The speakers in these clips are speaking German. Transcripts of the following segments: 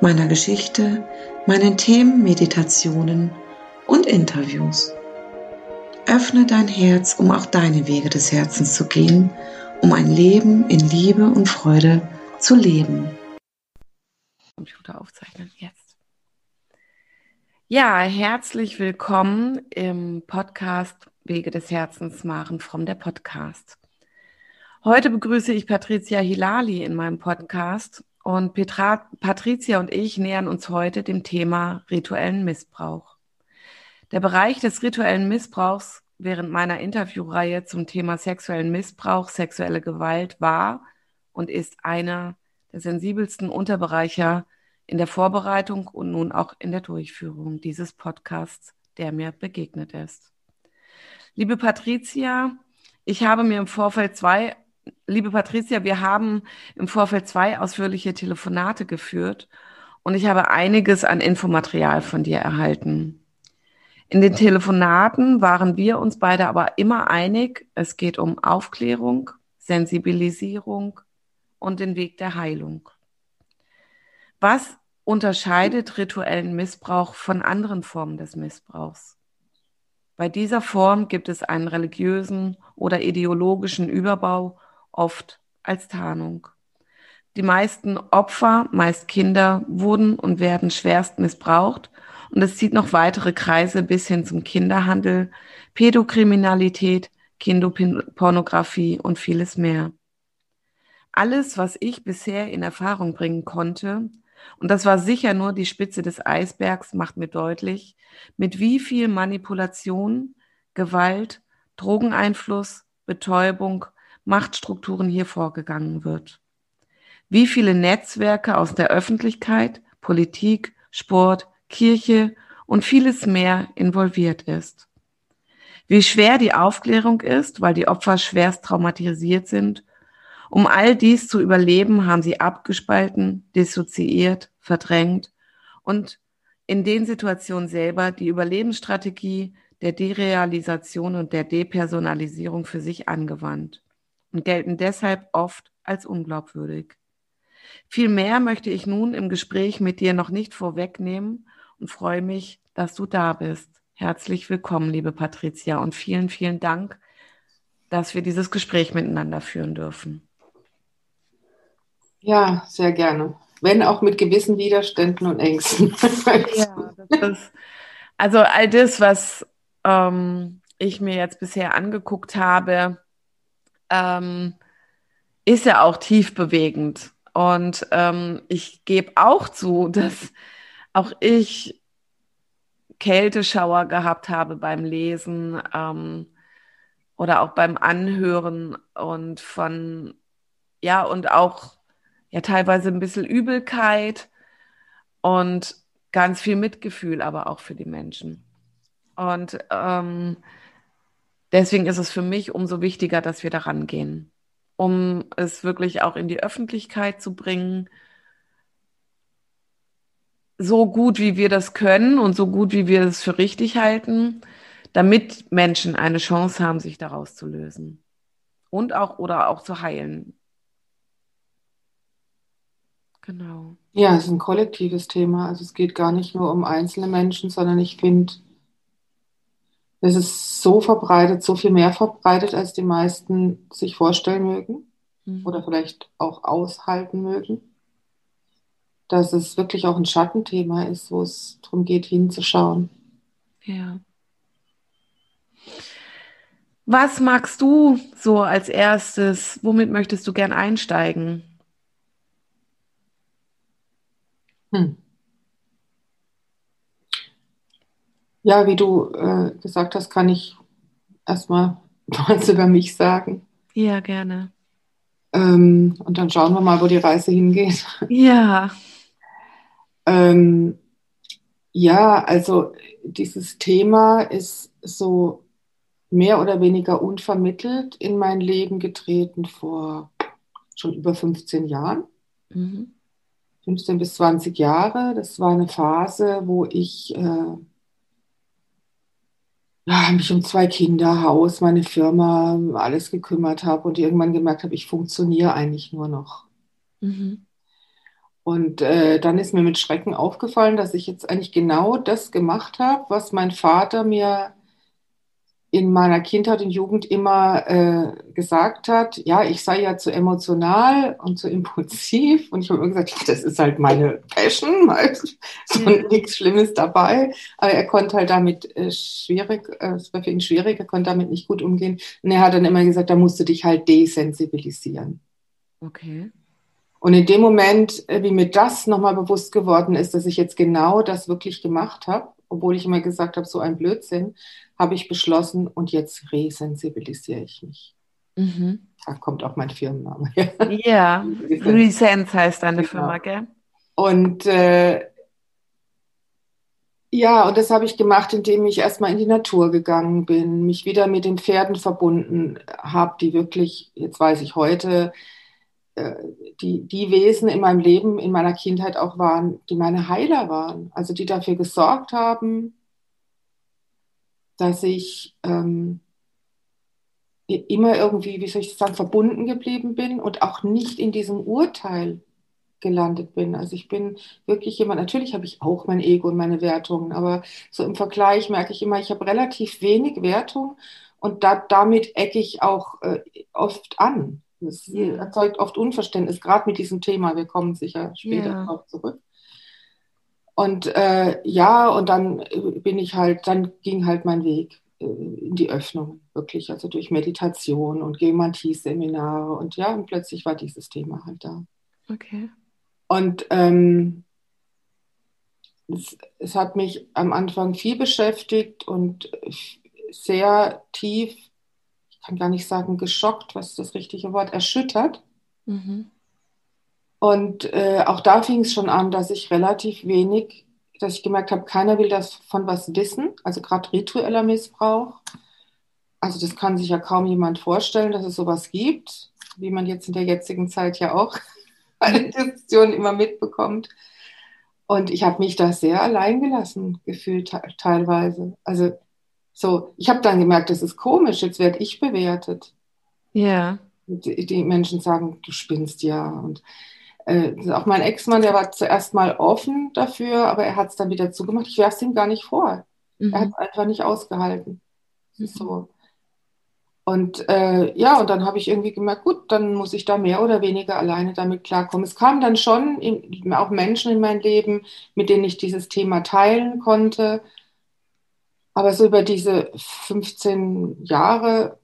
meiner Geschichte, meinen Themen, Meditationen und Interviews. Öffne dein Herz, um auch deine Wege des Herzens zu gehen, um ein Leben in Liebe und Freude zu leben. Computer aufzeichnen jetzt. Ja, herzlich willkommen im Podcast Wege des Herzens machen from der Podcast. Heute begrüße ich Patricia Hilali in meinem Podcast und Petra, Patricia und ich nähern uns heute dem Thema rituellen Missbrauch. Der Bereich des rituellen Missbrauchs während meiner Interviewreihe zum Thema sexuellen Missbrauch, sexuelle Gewalt war und ist einer der sensibelsten Unterbereiche in der Vorbereitung und nun auch in der Durchführung dieses Podcasts, der mir begegnet ist. Liebe Patricia, ich habe mir im Vorfeld zwei liebe Patricia, wir haben im Vorfeld zwei ausführliche Telefonate geführt und ich habe einiges an Infomaterial von dir erhalten. In den Telefonaten waren wir uns beide aber immer einig, es geht um Aufklärung, Sensibilisierung und den Weg der Heilung. Was unterscheidet rituellen Missbrauch von anderen Formen des Missbrauchs? Bei dieser Form gibt es einen religiösen oder ideologischen Überbau oft als Tarnung. Die meisten Opfer, meist Kinder, wurden und werden schwerst missbraucht und es zieht noch weitere Kreise bis hin zum Kinderhandel, Pädokriminalität, Kinderpornografie und vieles mehr. Alles, was ich bisher in Erfahrung bringen konnte, und das war sicher nur die Spitze des Eisbergs, macht mir deutlich, mit wie viel Manipulation, Gewalt, Drogeneinfluss, Betäubung Machtstrukturen hier vorgegangen wird. Wie viele Netzwerke aus der Öffentlichkeit, Politik, Sport, Kirche und vieles mehr involviert ist. Wie schwer die Aufklärung ist, weil die Opfer schwerst traumatisiert sind. Um all dies zu überleben, haben sie abgespalten, dissoziiert, verdrängt und in den Situationen selber die Überlebensstrategie der Derealisation und der Depersonalisierung für sich angewandt und gelten deshalb oft als unglaubwürdig. Viel mehr möchte ich nun im Gespräch mit dir noch nicht vorwegnehmen und freue mich, dass du da bist. Herzlich willkommen, liebe Patricia, und vielen, vielen Dank, dass wir dieses Gespräch miteinander führen dürfen. Ja, sehr gerne. Wenn auch mit gewissen Widerständen und Ängsten. ja, ist, also all das, was ähm, ich mir jetzt bisher angeguckt habe, ähm, ist ja auch tief bewegend. Und ähm, ich gebe auch zu, dass auch ich Kälteschauer gehabt habe beim Lesen ähm, oder auch beim Anhören und von, ja, und auch ja teilweise ein bisschen Übelkeit und ganz viel Mitgefühl, aber auch für die Menschen. Und ähm, deswegen ist es für mich umso wichtiger, dass wir daran gehen, um es wirklich auch in die Öffentlichkeit zu bringen, so gut wie wir das können und so gut wie wir es für richtig halten, damit Menschen eine Chance haben, sich daraus zu lösen und auch oder auch zu heilen. Genau. Ja, es ist ein kollektives Thema. Also es geht gar nicht nur um einzelne Menschen, sondern ich finde, es ist so verbreitet, so viel mehr verbreitet, als die meisten sich vorstellen mögen mhm. oder vielleicht auch aushalten mögen. Dass es wirklich auch ein Schattenthema ist, wo es darum geht, hinzuschauen. Ja. Was magst du so als erstes? Womit möchtest du gern einsteigen? Hm. Ja, wie du äh, gesagt hast, kann ich erstmal was über mich sagen. Ja, gerne. Ähm, und dann schauen wir mal, wo die Reise hingeht. Ja. Ähm, ja, also dieses Thema ist so mehr oder weniger unvermittelt in mein Leben getreten vor schon über 15 Jahren. Mhm. 15 bis 20 Jahre. Das war eine Phase, wo ich äh, ja, mich um zwei Kinder, Haus, meine Firma, alles gekümmert habe und irgendwann gemerkt habe, ich funktioniere eigentlich nur noch. Mhm. Und äh, dann ist mir mit Schrecken aufgefallen, dass ich jetzt eigentlich genau das gemacht habe, was mein Vater mir in meiner Kindheit und Jugend immer äh, gesagt hat, ja, ich sei ja zu emotional und zu impulsiv. Und ich habe immer gesagt, das ist halt meine Passion, halt. so ja. nichts Schlimmes dabei. Aber er konnte halt damit äh, schwierig, äh, es war für ihn schwierig, er konnte damit nicht gut umgehen. Und er hat dann immer gesagt, da musst du dich halt desensibilisieren. Okay. Und in dem Moment, äh, wie mir das nochmal bewusst geworden ist, dass ich jetzt genau das wirklich gemacht habe, obwohl ich immer gesagt habe, so ein Blödsinn, habe ich beschlossen und jetzt resensibilisiere ich mich. Mhm. Da kommt auch mein Firmenname. Ja, Resense heißt deine genau. Firma, gell? Und äh, ja, und das habe ich gemacht, indem ich erstmal in die Natur gegangen bin, mich wieder mit den Pferden verbunden habe, die wirklich, jetzt weiß ich heute, die, die Wesen in meinem Leben, in meiner Kindheit auch waren, die meine Heiler waren, also die dafür gesorgt haben, dass ich ähm, immer irgendwie, wie soll ich sagen, verbunden geblieben bin und auch nicht in diesem Urteil gelandet bin. Also ich bin wirklich jemand, natürlich habe ich auch mein Ego und meine Wertungen, aber so im Vergleich merke ich immer, ich habe relativ wenig Wertung und da, damit ecke ich auch äh, oft an. Das yeah. erzeugt oft Unverständnis, gerade mit diesem Thema. Wir kommen sicher später yeah. darauf zurück. Und äh, ja, und dann äh, bin ich halt, dann ging halt mein Weg äh, in die Öffnung, wirklich, also durch Meditation und Geomantie-Seminare und ja, und plötzlich war dieses Thema halt da. Okay. Und ähm, es, es, hat mich am Anfang viel beschäftigt und sehr tief, kann gar nicht sagen geschockt, was ist das richtige Wort, erschüttert. Mhm. Und äh, auch da fing es schon an, dass ich relativ wenig, dass ich gemerkt habe, keiner will das von was wissen, also gerade ritueller Missbrauch. Also das kann sich ja kaum jemand vorstellen, dass es sowas gibt, wie man jetzt in der jetzigen Zeit ja auch bei den Diskussionen immer mitbekommt. Und ich habe mich da sehr alleingelassen gefühlt teilweise. Also so, ich habe dann gemerkt, das ist komisch, jetzt werde ich bewertet. Ja. Die, die Menschen sagen, du spinnst ja. Und äh, auch mein Ex-Mann, der war zuerst mal offen dafür, aber er hat es dann wieder zugemacht. Ich werfe es ihm gar nicht vor. Mhm. Er hat es einfach nicht ausgehalten. Mhm. So. Und äh, ja, und dann habe ich irgendwie gemerkt, gut, dann muss ich da mehr oder weniger alleine damit klarkommen. Es kamen dann schon in, auch Menschen in mein Leben, mit denen ich dieses Thema teilen konnte. Aber so über diese 15 Jahre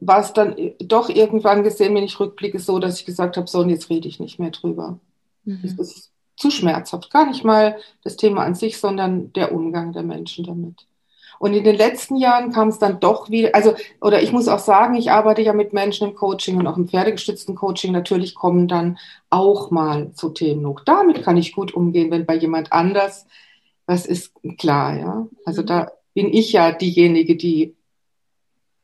war es dann doch irgendwann gesehen, wenn ich rückblicke, so, dass ich gesagt habe, so, und jetzt rede ich nicht mehr drüber. Mhm. Das ist zu schmerzhaft. Gar nicht mal das Thema an sich, sondern der Umgang der Menschen damit. Und in den letzten Jahren kam es dann doch wieder, also, oder ich muss auch sagen, ich arbeite ja mit Menschen im Coaching und auch im pferdegestützten Coaching. Natürlich kommen dann auch mal so Themen hoch. Damit kann ich gut umgehen, wenn bei jemand anders, was ist klar, ja. Also mhm. da bin ich ja diejenige, die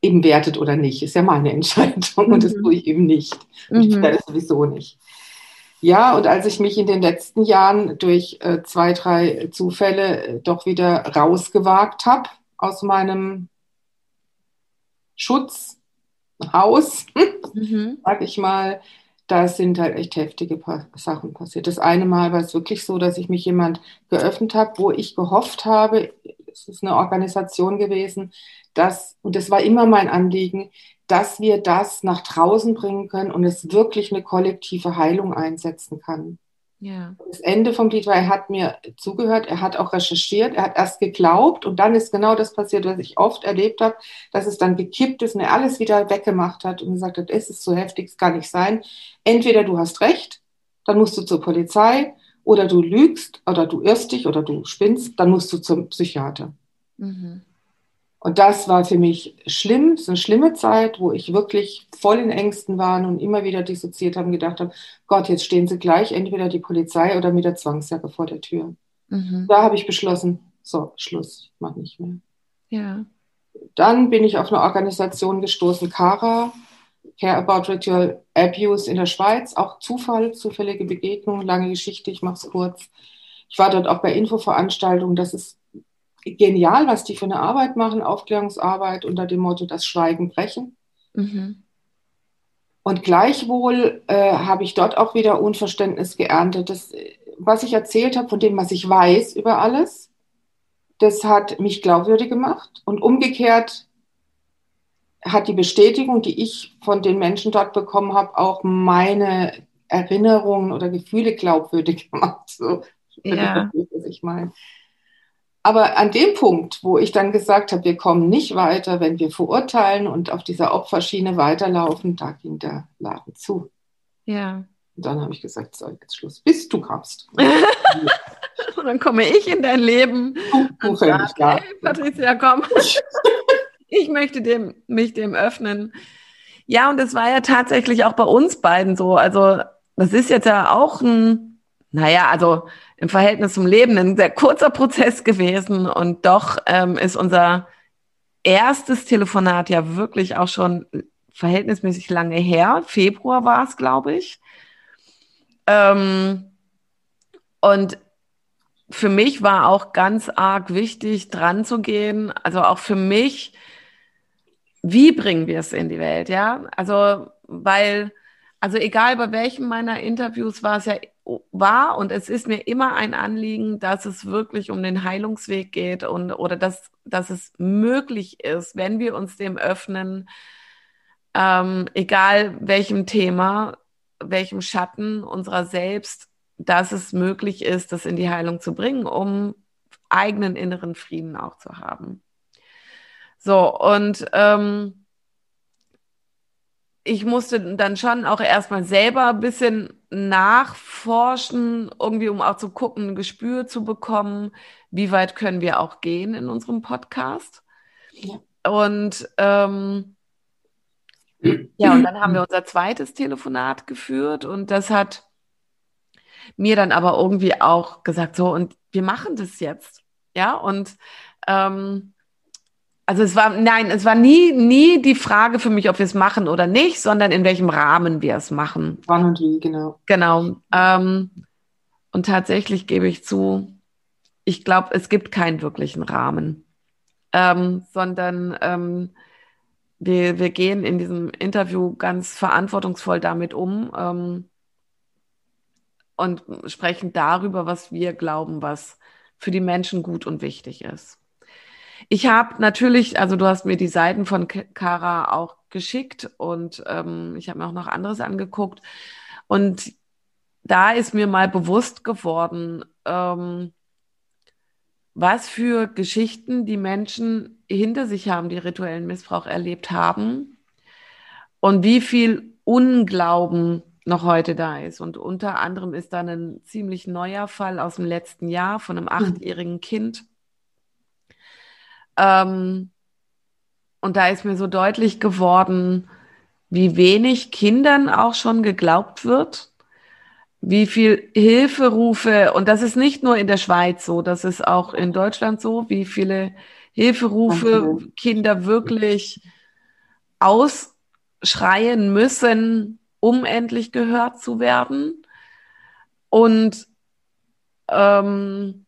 eben wertet oder nicht. Ist ja meine Entscheidung mhm. und das mhm. tue ich eben nicht. Und mhm. ich werde sowieso nicht. Ja, und als ich mich in den letzten Jahren durch äh, zwei, drei Zufälle äh, doch wieder rausgewagt habe aus meinem Schutzhaus, mhm. sag ich mal, da sind halt echt heftige Sachen passiert. Das eine Mal war es wirklich so, dass ich mich jemand geöffnet habe, wo ich gehofft habe, es ist eine Organisation gewesen, dass, und das war immer mein Anliegen, dass wir das nach draußen bringen können und es wirklich eine kollektive Heilung einsetzen kann. Ja. Das Ende vom Lied war, er hat mir zugehört, er hat auch recherchiert, er hat erst geglaubt und dann ist genau das passiert, was ich oft erlebt habe, dass es dann gekippt ist und er alles wieder weggemacht hat und gesagt hat, es ist so heftig, es kann nicht sein. Entweder du hast recht, dann musst du zur Polizei oder du lügst oder du irrst dich oder du spinnst, dann musst du zum Psychiater. Mhm. Und das war für mich schlimm, es ist eine schlimme Zeit, wo ich wirklich voll in Ängsten war und immer wieder dissoziiert habe und gedacht habe, Gott, jetzt stehen sie gleich entweder die Polizei oder mit der Zwangsjacke vor der Tür. Mhm. Da habe ich beschlossen, so, Schluss, ich mache nicht mehr. Ja. Dann bin ich auf eine Organisation gestoßen, CARA, Care About Ritual Abuse in der Schweiz, auch Zufall, zufällige Begegnung, lange Geschichte, ich mache es kurz. Ich war dort auch bei Infoveranstaltungen, das ist genial, was die für eine Arbeit machen, Aufklärungsarbeit unter dem Motto das Schweigen brechen. Mhm. Und gleichwohl äh, habe ich dort auch wieder Unverständnis geerntet. Das, was ich erzählt habe, von dem, was ich weiß über alles, das hat mich glaubwürdig gemacht. Und umgekehrt hat die Bestätigung, die ich von den Menschen dort bekommen habe, auch meine Erinnerungen oder Gefühle glaubwürdig gemacht. So, ja. was ich meine. Aber an dem Punkt, wo ich dann gesagt habe, wir kommen nicht weiter, wenn wir verurteilen und auf dieser Opferschiene weiterlaufen, da ging der Laden zu. Ja. Und dann habe ich gesagt, so, jetzt Schluss, bis du kommst. und dann komme ich in dein Leben. Du, du sag, hey, Patricia, komm. ich möchte dem, mich dem öffnen. Ja, und es war ja tatsächlich auch bei uns beiden so. Also, das ist jetzt ja auch ein, naja, also im Verhältnis zum Leben ein sehr kurzer Prozess gewesen und doch ähm, ist unser erstes Telefonat ja wirklich auch schon verhältnismäßig lange her. Februar war es, glaube ich. Ähm, und für mich war auch ganz arg wichtig, dran zu gehen. Also auch für mich, wie bringen wir es in die Welt, ja? Also, weil, also egal bei welchem meiner Interviews war es ja war und es ist mir immer ein Anliegen, dass es wirklich um den Heilungsweg geht und oder dass, dass es möglich ist, wenn wir uns dem öffnen, ähm, egal welchem Thema, welchem Schatten unserer selbst, dass es möglich ist, das in die Heilung zu bringen, um eigenen inneren Frieden auch zu haben. So, und ähm, ich musste dann schon auch erstmal selber ein bisschen nachforschen, irgendwie um auch zu gucken, ein Gespür zu bekommen, wie weit können wir auch gehen in unserem Podcast. Ja. Und ähm, ja, und dann haben wir unser zweites Telefonat geführt und das hat mir dann aber irgendwie auch gesagt, so, und wir machen das jetzt. Ja, und ähm, also es war, nein, es war nie, nie die Frage für mich, ob wir es machen oder nicht, sondern in welchem Rahmen wir es machen. Wann und wie, genau. Genau. Ähm, und tatsächlich gebe ich zu, ich glaube, es gibt keinen wirklichen Rahmen, ähm, sondern ähm, wir, wir gehen in diesem Interview ganz verantwortungsvoll damit um ähm, und sprechen darüber, was wir glauben, was für die Menschen gut und wichtig ist. Ich habe natürlich, also du hast mir die Seiten von Kara auch geschickt und ähm, ich habe mir auch noch anderes angeguckt. Und da ist mir mal bewusst geworden, ähm, was für Geschichten die Menschen hinter sich haben, die rituellen Missbrauch erlebt haben und wie viel Unglauben noch heute da ist. Und unter anderem ist da ein ziemlich neuer Fall aus dem letzten Jahr von einem hm. achtjährigen Kind, ähm, und da ist mir so deutlich geworden, wie wenig Kindern auch schon geglaubt wird, wie viel Hilferufe, und das ist nicht nur in der Schweiz so, das ist auch in Deutschland so, wie viele Hilferufe Kinder wirklich ausschreien müssen, um endlich gehört zu werden. Und ähm,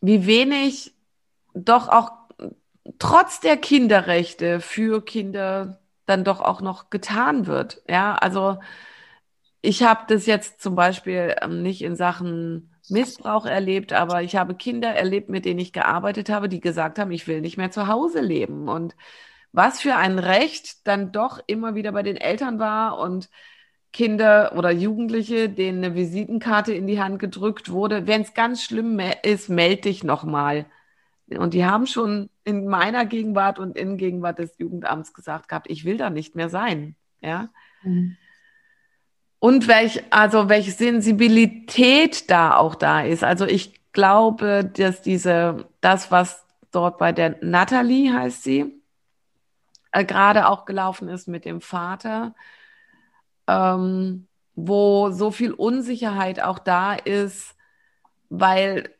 wie wenig doch auch trotz der Kinderrechte für Kinder dann doch auch noch getan wird. Ja, also ich habe das jetzt zum Beispiel ähm, nicht in Sachen Missbrauch erlebt, aber ich habe Kinder erlebt, mit denen ich gearbeitet habe, die gesagt haben, ich will nicht mehr zu Hause leben. Und was für ein Recht dann doch immer wieder bei den Eltern war und Kinder oder Jugendliche, denen eine Visitenkarte in die Hand gedrückt wurde. Wenn es ganz schlimm ist, melde dich nochmal. Und die haben schon in meiner Gegenwart und in Gegenwart des Jugendamts gesagt gehabt, ich will da nicht mehr sein. Ja. Mhm. Und welch, also welche Sensibilität da auch da ist. Also ich glaube, dass diese, das, was dort bei der Natalie, heißt sie, äh, gerade auch gelaufen ist mit dem Vater, ähm, wo so viel Unsicherheit auch da ist, weil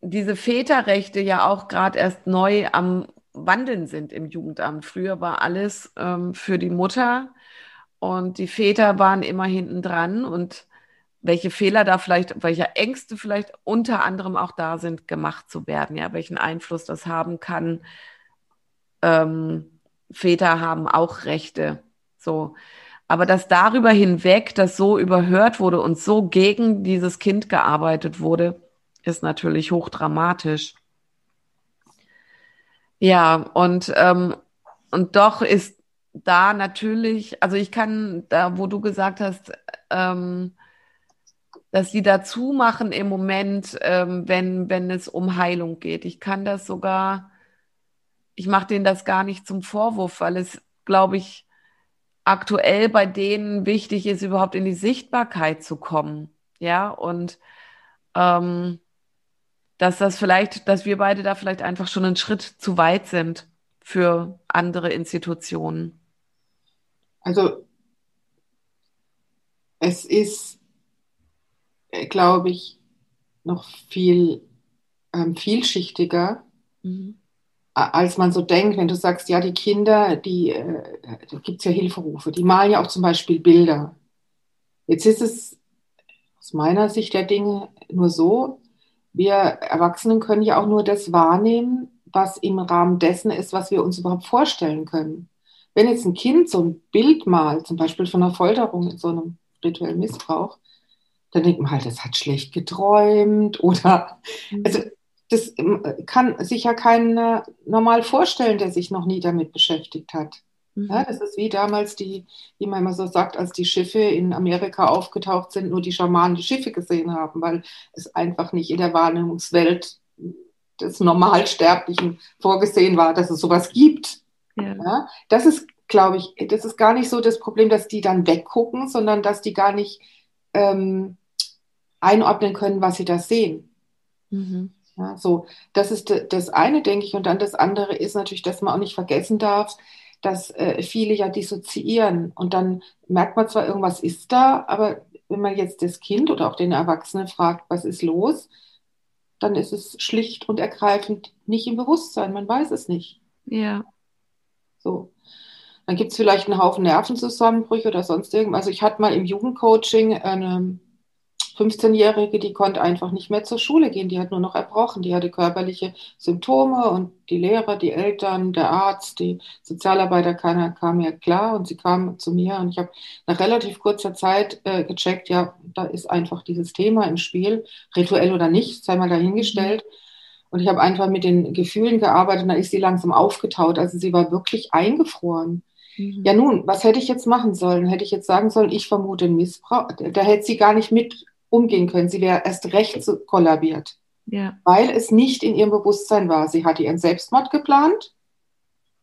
diese Väterrechte ja auch gerade erst neu am Wandeln sind im Jugendamt. Früher war alles ähm, für die Mutter und die Väter waren immer hinten dran und welche Fehler da vielleicht, welche Ängste vielleicht unter anderem auch da sind, gemacht zu werden, ja, welchen Einfluss das haben kann. Ähm, Väter haben auch Rechte, so. Aber dass darüber hinweg das so überhört wurde und so gegen dieses Kind gearbeitet wurde, ist natürlich hochdramatisch. Ja, und, ähm, und doch ist da natürlich, also ich kann, da wo du gesagt hast, ähm, dass sie dazu machen im Moment, ähm, wenn, wenn es um Heilung geht. Ich kann das sogar, ich mache denen das gar nicht zum Vorwurf, weil es, glaube ich, aktuell bei denen wichtig ist, überhaupt in die Sichtbarkeit zu kommen. Ja, und ähm, dass das vielleicht, dass wir beide da vielleicht einfach schon einen Schritt zu weit sind für andere Institutionen. Also es ist, äh, glaube ich, noch viel ähm, vielschichtiger, mhm. als man so denkt, wenn du sagst, ja, die Kinder, die, äh, da gibt es ja Hilferufe, die malen ja auch zum Beispiel Bilder. Jetzt ist es aus meiner Sicht der Dinge nur so, wir Erwachsenen können ja auch nur das wahrnehmen, was im Rahmen dessen ist, was wir uns überhaupt vorstellen können. Wenn jetzt ein Kind so ein Bild malt, zum Beispiel von einer Folterung in so einem rituellen Missbrauch, dann denkt man halt, das hat schlecht geträumt oder, mhm. also das kann sich ja keiner normal vorstellen, der sich noch nie damit beschäftigt hat. Mhm. Ja, das ist wie damals die, wie man immer so sagt, als die Schiffe in Amerika aufgetaucht sind, nur die Schamanen die Schiffe gesehen haben, weil es einfach nicht in der Wahrnehmungswelt des Normalsterblichen vorgesehen war, dass es sowas gibt. Ja. ja das ist, glaube ich, das ist gar nicht so das Problem, dass die dann weggucken, sondern dass die gar nicht ähm, einordnen können, was sie da sehen. Mhm. Ja, so, das ist das eine, denke ich. Und dann das andere ist natürlich, dass man auch nicht vergessen darf, dass äh, viele ja dissoziieren und dann merkt man zwar, irgendwas ist da, aber wenn man jetzt das Kind oder auch den Erwachsenen fragt, was ist los, dann ist es schlicht und ergreifend nicht im Bewusstsein, man weiß es nicht. Ja. So. Dann gibt es vielleicht einen Haufen Nervenzusammenbrüche oder sonst irgendwas. Also ich hatte mal im Jugendcoaching eine 15-Jährige, die konnte einfach nicht mehr zur Schule gehen, die hat nur noch erbrochen, die hatte körperliche Symptome und die Lehrer, die Eltern, der Arzt, die Sozialarbeiter, keiner kam mir klar und sie kam zu mir und ich habe nach relativ kurzer Zeit äh, gecheckt, ja, da ist einfach dieses Thema im Spiel, rituell oder nicht, sei mal dahingestellt. Mhm. Und ich habe einfach mit den Gefühlen gearbeitet und dann ist sie langsam aufgetaut. Also sie war wirklich eingefroren. Mhm. Ja, nun, was hätte ich jetzt machen sollen? Hätte ich jetzt sagen sollen, ich vermute Missbrauch? Da hätte sie gar nicht mit umgehen können. Sie wäre erst recht so kollabiert, ja. weil es nicht in ihrem Bewusstsein war. Sie hatte ihren Selbstmord geplant.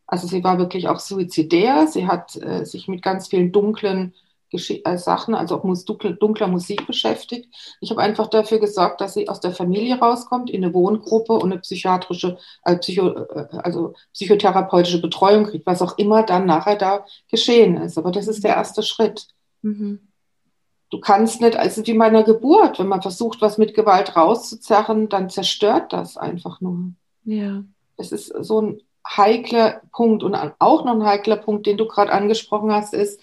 Also sie war wirklich auch suizidär. Sie hat äh, sich mit ganz vielen dunklen äh, Sachen, also auch mus dunkler, Musik beschäftigt. Ich habe einfach dafür gesorgt, dass sie aus der Familie rauskommt, in eine Wohngruppe und eine psychiatrische, äh, Psycho, äh, also psychotherapeutische Betreuung kriegt, was auch immer dann nachher da geschehen ist. Aber das ist der erste Schritt. Mhm du kannst nicht, also wie bei einer Geburt, wenn man versucht, was mit Gewalt rauszuzerren, dann zerstört das einfach nur. Ja. Es ist so ein heikler Punkt und auch noch ein heikler Punkt, den du gerade angesprochen hast, ist,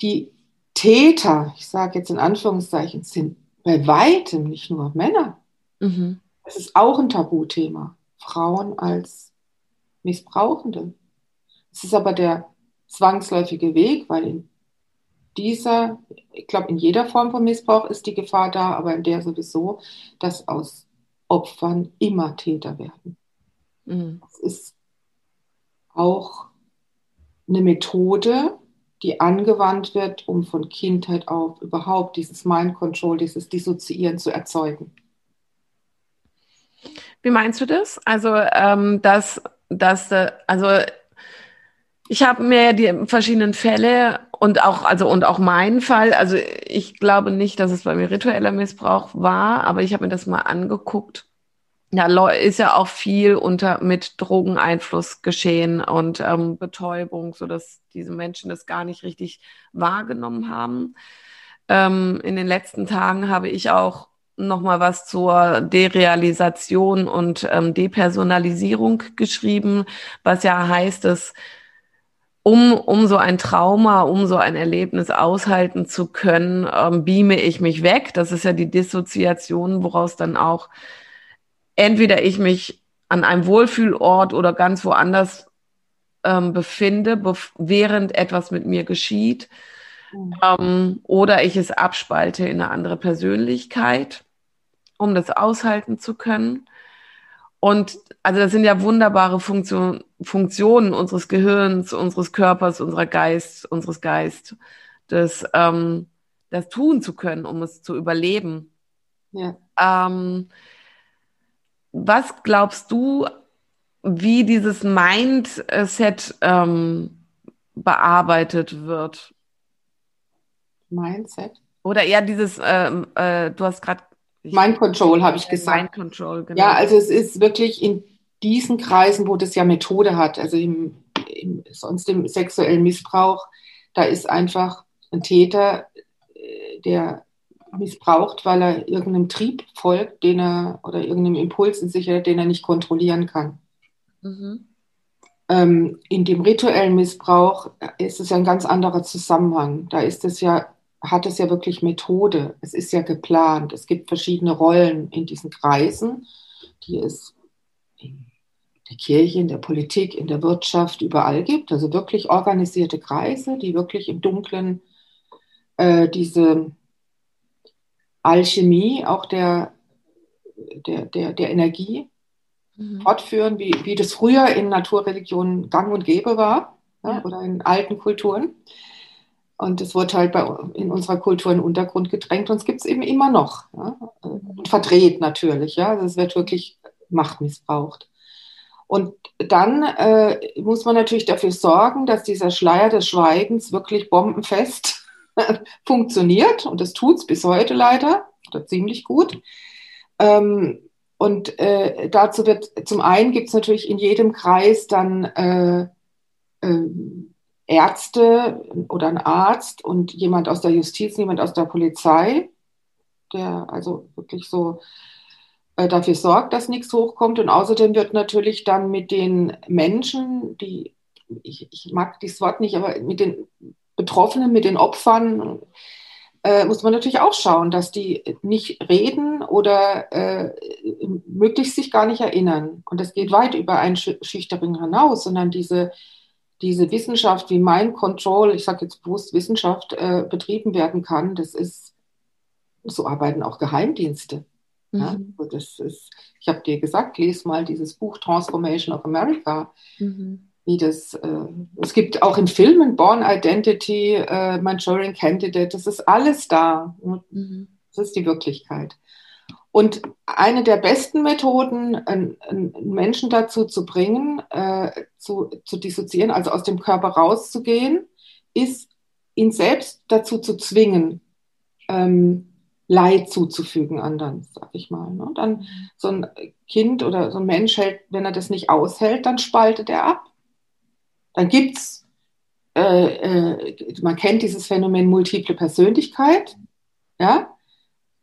die Täter, ich sage jetzt in Anführungszeichen, sind bei weitem nicht nur Männer. Mhm. Es ist auch ein Tabuthema. Frauen als Missbrauchende. Es ist aber der zwangsläufige Weg, weil in dieser, ich glaube, in jeder Form von Missbrauch ist die Gefahr da, aber in der sowieso, dass aus Opfern immer Täter werden. Mhm. Das ist auch eine Methode, die angewandt wird, um von Kindheit auf überhaupt dieses Mind Control, dieses Dissoziieren zu erzeugen. Wie meinst du das? Also, ähm, dass, dass, äh, also ich habe mir die verschiedenen Fälle und auch, also und auch meinen Fall, also ich glaube nicht, dass es bei mir ritueller Missbrauch war, aber ich habe mir das mal angeguckt. ja, ist ja auch viel unter mit Drogeneinfluss geschehen und ähm, Betäubung, sodass diese Menschen das gar nicht richtig wahrgenommen haben. Ähm, in den letzten Tagen habe ich auch noch mal was zur Derealisation und ähm, Depersonalisierung geschrieben, was ja heißt, dass um, um so ein Trauma, um so ein Erlebnis aushalten zu können, ähm, beame ich mich weg. Das ist ja die Dissoziation, woraus dann auch entweder ich mich an einem Wohlfühlort oder ganz woanders ähm, befinde, während etwas mit mir geschieht, mhm. ähm, oder ich es abspalte in eine andere Persönlichkeit, um das aushalten zu können. Und also das sind ja wunderbare Funktion, Funktionen unseres Gehirns, unseres Körpers, unserer Geist, unseres Geist, das, ähm, das tun zu können, um es zu überleben. Ja. Ähm, was glaubst du, wie dieses Mindset ähm, bearbeitet wird? Mindset? Oder eher dieses, ähm, äh, du hast gerade. Mind Control habe ich gesagt. Mind Control, genau. Ja, also es ist wirklich in diesen Kreisen, wo das ja Methode hat, also im, im, sonst im sexuellen Missbrauch, da ist einfach ein Täter, äh, der missbraucht, weil er irgendeinem Trieb folgt, den er oder irgendeinem Impuls in sich hat, den er nicht kontrollieren kann. Mhm. Ähm, in dem rituellen Missbrauch ist es ja ein ganz anderer Zusammenhang. Da ist es ja, hat es ja wirklich Methode. Es ist ja geplant. Es gibt verschiedene Rollen in diesen Kreisen, die es in der Kirche, in der Politik, in der Wirtschaft überall gibt. Also wirklich organisierte Kreise, die wirklich im Dunklen äh, diese Alchemie auch der, der, der, der Energie mhm. fortführen, wie, wie das früher in Naturreligionen gang und gäbe war ja, ja. oder in alten Kulturen. Und es wurde halt bei, in unserer Kultur in den Untergrund gedrängt und es gibt es eben immer noch. Ja? Und verdreht natürlich. Ja? Also es wird wirklich Macht missbraucht. Und dann äh, muss man natürlich dafür sorgen, dass dieser Schleier des Schweigens wirklich bombenfest funktioniert und das tut es bis heute leider oder ziemlich gut. Ähm, und äh, dazu wird zum einen gibt es natürlich in jedem Kreis dann äh, äh, Ärzte oder ein Arzt und jemand aus der Justiz, jemand aus der Polizei, der also wirklich so äh, dafür sorgt, dass nichts hochkommt. Und außerdem wird natürlich dann mit den Menschen, die, ich, ich mag dieses Wort nicht, aber mit den Betroffenen, mit den Opfern, äh, muss man natürlich auch schauen, dass die nicht reden oder äh, möglichst sich gar nicht erinnern. Und das geht weit über ein Schüchtering hinaus, sondern diese, diese Wissenschaft, wie Mind Control, ich sage jetzt bewusst Wissenschaft, äh, betrieben werden kann, das ist, so arbeiten auch Geheimdienste. Mhm. Ja, also das ist, ich habe dir gesagt, lese mal dieses Buch Transformation of America. Mhm wie das, äh, es gibt auch in Filmen Born Identity, äh, Manchurian Candidate, das ist alles da. Mhm. Das ist die Wirklichkeit. Und eine der besten Methoden, einen, Menschen dazu zu bringen, äh, zu, zu dissoziieren, also aus dem Körper rauszugehen, ist, ihn selbst dazu zu zwingen, ähm, Leid zuzufügen anderen, sag ich mal. Ne? Dann so ein Kind oder so ein Mensch hält, wenn er das nicht aushält, dann spaltet er ab. Dann gibt es, äh, äh, man kennt dieses Phänomen multiple Persönlichkeit, ja,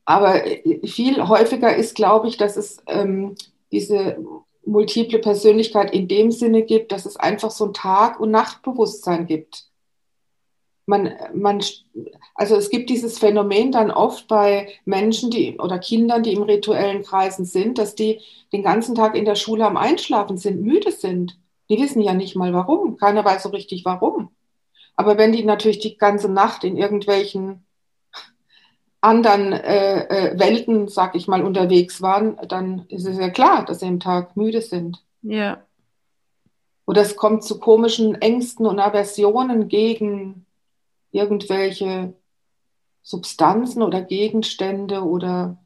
aber viel häufiger ist, glaube ich, dass es ähm, diese multiple Persönlichkeit in dem Sinne gibt, dass es einfach so ein Tag- und Nachtbewusstsein gibt. Man, man, also es gibt dieses Phänomen dann oft bei Menschen, die oder Kindern, die im rituellen Kreisen sind, dass die den ganzen Tag in der Schule am Einschlafen sind, müde sind. Die wissen ja nicht mal warum. Keiner weiß so richtig warum. Aber wenn die natürlich die ganze Nacht in irgendwelchen anderen äh, äh, Welten, sag ich mal, unterwegs waren, dann ist es ja klar, dass sie am Tag müde sind. Ja. Oder es kommt zu komischen Ängsten und Aversionen gegen irgendwelche Substanzen oder Gegenstände oder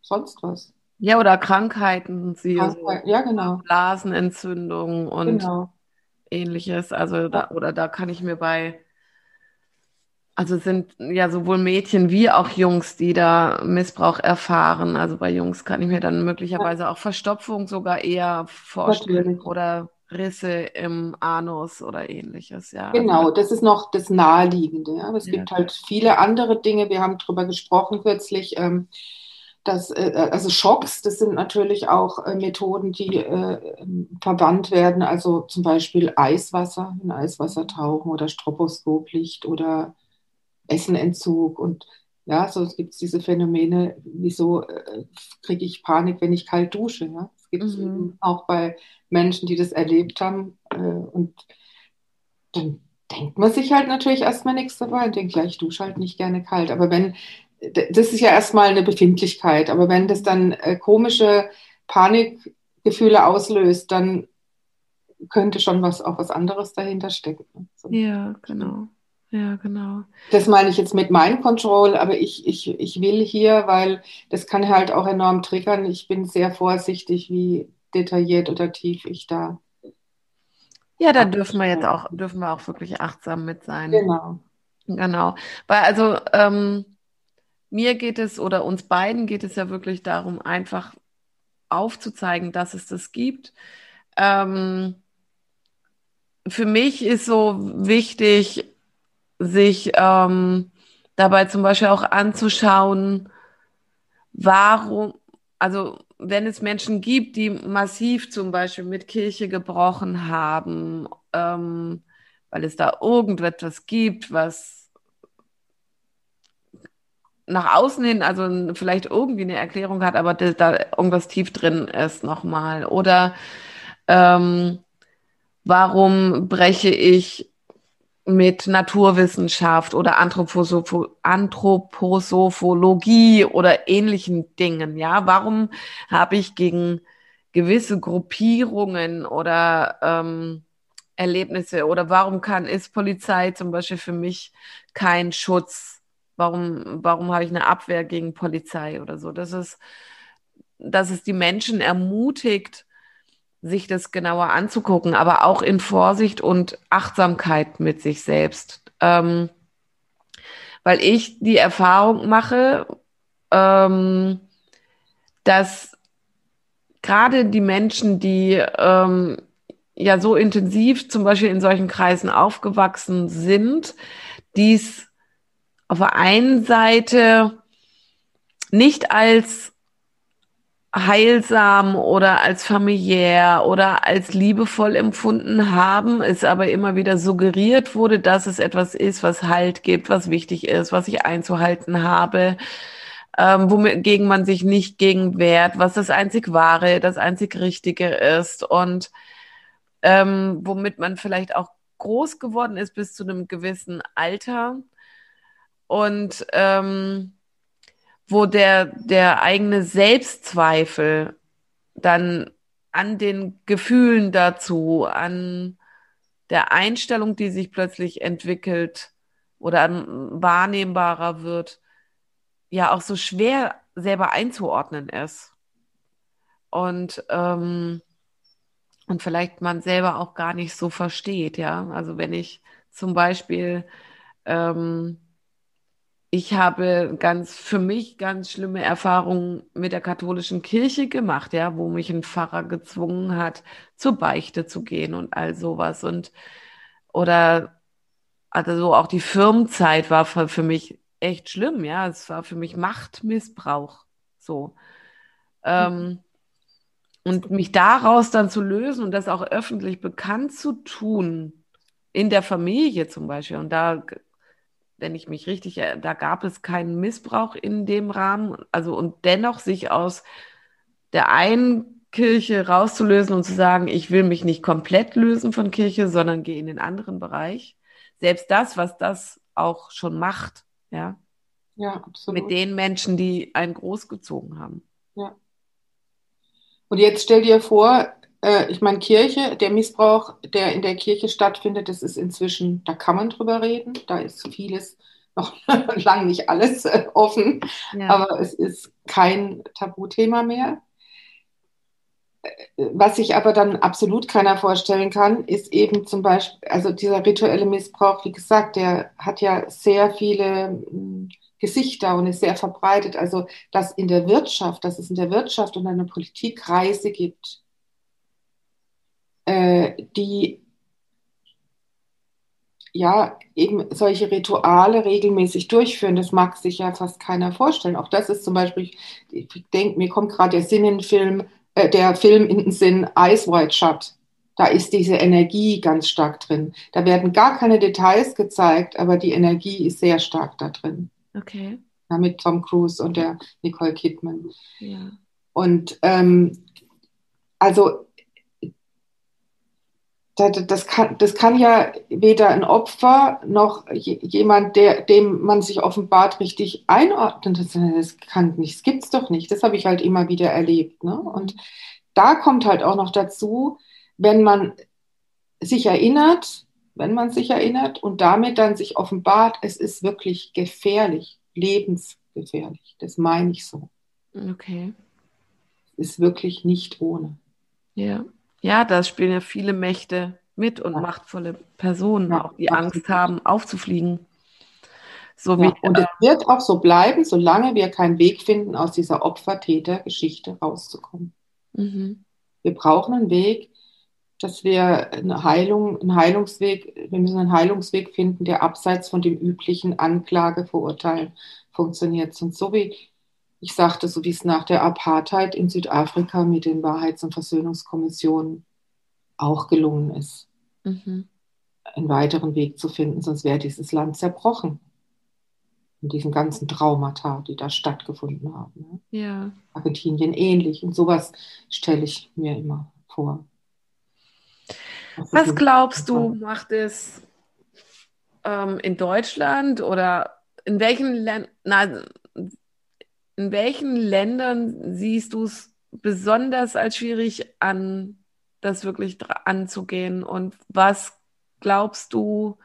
sonst was. Ja, oder Krankheiten, sie Krankheit, ja, genau. Blasenentzündung und genau. ähnliches. Also da, oder da kann ich mir bei Also sind ja sowohl Mädchen wie auch Jungs, die da Missbrauch erfahren. Also bei Jungs kann ich mir dann möglicherweise auch Verstopfung sogar eher vorstellen Natürlich. oder Risse im Anus oder ähnliches. Ja. Also genau, das ist noch das Naheliegende. Ja. Aber es ja. gibt halt viele andere Dinge. Wir haben darüber gesprochen kürzlich. Ähm, dass, äh, also Schocks, das sind natürlich auch äh, Methoden, die äh, verbannt werden. Also zum Beispiel Eiswasser, in Eiswasser tauchen oder Stroboskoplicht oder Essenentzug und ja, so gibt es diese Phänomene, wieso äh, kriege ich Panik, wenn ich kalt dusche. Ja? Es gibt es mhm. auch bei Menschen, die das erlebt haben. Äh, und dann denkt man sich halt natürlich erstmal nichts dabei und denkt, ja, ich dusche halt nicht gerne kalt. Aber wenn, das ist ja erstmal eine Befindlichkeit, aber wenn das dann äh, komische Panikgefühle auslöst, dann könnte schon was auch was anderes dahinter stecken. So. Ja, genau. Ja, genau. Das meine ich jetzt mit Mind Control, aber ich, ich, ich will hier, weil das kann halt auch enorm triggern. Ich bin sehr vorsichtig, wie detailliert oder tief ich da. Ja, da dürfen wir jetzt auch, dürfen wir auch wirklich achtsam mit sein. Genau. Genau. Weil also ähm, mir geht es oder uns beiden geht es ja wirklich darum, einfach aufzuzeigen, dass es das gibt. Ähm, für mich ist so wichtig, sich ähm, dabei zum Beispiel auch anzuschauen, warum, also wenn es Menschen gibt, die massiv zum Beispiel mit Kirche gebrochen haben, ähm, weil es da irgendetwas gibt, was nach außen hin, also vielleicht irgendwie eine Erklärung hat, aber da irgendwas tief drin ist nochmal. Oder ähm, warum breche ich mit Naturwissenschaft oder Anthroposoph Anthroposophologie oder ähnlichen Dingen. Ja, warum habe ich gegen gewisse Gruppierungen oder ähm, Erlebnisse oder warum kann ist Polizei zum Beispiel für mich kein Schutz? Warum warum habe ich eine Abwehr gegen Polizei oder so? Das ist, dass es die Menschen ermutigt, sich das genauer anzugucken, aber auch in Vorsicht und Achtsamkeit mit sich selbst. Ähm, weil ich die Erfahrung mache, ähm, dass gerade die Menschen, die ähm, ja so intensiv zum Beispiel in solchen Kreisen aufgewachsen sind, dies auf der einen Seite nicht als heilsam oder als familiär oder als liebevoll empfunden haben, es aber immer wieder suggeriert wurde, dass es etwas ist, was Halt gibt, was wichtig ist, was ich einzuhalten habe, ähm, wogegen man sich nicht gegen wehrt, was das einzig Wahre, das einzig Richtige ist und ähm, womit man vielleicht auch groß geworden ist bis zu einem gewissen Alter. Und ähm, wo der, der eigene Selbstzweifel dann an den Gefühlen dazu, an der Einstellung, die sich plötzlich entwickelt oder wahrnehmbarer wird, ja auch so schwer selber einzuordnen ist. Und, ähm, und vielleicht man selber auch gar nicht so versteht, ja. Also wenn ich zum Beispiel ähm, ich habe ganz für mich ganz schlimme Erfahrungen mit der katholischen Kirche gemacht, ja, wo mich ein Pfarrer gezwungen hat, zur Beichte zu gehen und all sowas. Und oder also so auch die Firmenzeit war für, für mich echt schlimm, ja, es war für mich Machtmissbrauch, so. Ähm, und mich daraus dann zu lösen und das auch öffentlich bekannt zu tun in der Familie zum Beispiel. Und da wenn ich mich richtig, da gab es keinen Missbrauch in dem Rahmen. Also und dennoch sich aus der einen Kirche rauszulösen und zu sagen, ich will mich nicht komplett lösen von Kirche, sondern gehe in den anderen Bereich. Selbst das, was das auch schon macht, ja. Ja, absolut. Mit den Menschen, die einen großgezogen haben. Ja. Und jetzt stell dir vor, äh, ich meine, Kirche, der Missbrauch, der in der Kirche stattfindet, das ist inzwischen, da kann man drüber reden, da ist vieles, noch lang nicht alles äh, offen, ja. aber es ist kein Tabuthema mehr. was sich aber dann absolut keiner vorstellen kann, ist eben zum Beispiel, also dieser rituelle Missbrauch, wie gesagt, der hat ja sehr viele hm, Gesichter und ist sehr verbreitet. Also, dass in der Wirtschaft, dass es in der Wirtschaft und in der Politik Kreise gibt, äh, die ja eben solche Rituale regelmäßig durchführen, das mag sich ja fast keiner vorstellen. Auch das ist zum Beispiel, ich denke, mir kommt gerade der Sinn in den Film, äh, der Film in den Sinn Ice White Shut. Da ist diese Energie ganz stark drin. Da werden gar keine Details gezeigt, aber die Energie ist sehr stark da drin. Okay. Ja, mit Tom Cruise und der Nicole Kidman. Ja. Und ähm, also das kann, das kann ja weder ein Opfer noch jemand, der, dem man sich offenbart, richtig einordnen. Das, das kann nicht, das gibt's doch nicht. Das habe ich halt immer wieder erlebt. Ne? Und da kommt halt auch noch dazu, wenn man sich erinnert, wenn man sich erinnert und damit dann sich offenbart, es ist wirklich gefährlich, lebensgefährlich. Das meine ich so. Okay. Es ist wirklich nicht ohne. Ja. Ja, da spielen ja viele Mächte mit und ja. machtvolle Personen, ja, auch die. Angst haben, aufzufliegen. So ja, und es wird auch so bleiben, solange wir keinen Weg finden, aus dieser Opfer-Täter-Geschichte rauszukommen. Mhm. Wir brauchen einen Weg, dass wir eine Heilung, einen Heilungsweg, wir müssen einen Heilungsweg finden, der abseits von dem üblichen Anklage, Verurteilen funktioniert. Und so wie ich sagte, so wie es nach der Apartheid in Südafrika mit den Wahrheits- und Versöhnungskommissionen auch gelungen ist, mhm. einen weiteren Weg zu finden, sonst wäre dieses Land zerbrochen. Und diesen ganzen Traumata, die da stattgefunden haben. Ne? Ja. Argentinien ähnlich. Und sowas stelle ich mir immer vor. Was glaubst du, macht es ähm, in Deutschland oder in welchen Ländern, in welchen Ländern siehst du es besonders als schwierig an, das wirklich anzugehen? Und was glaubst du,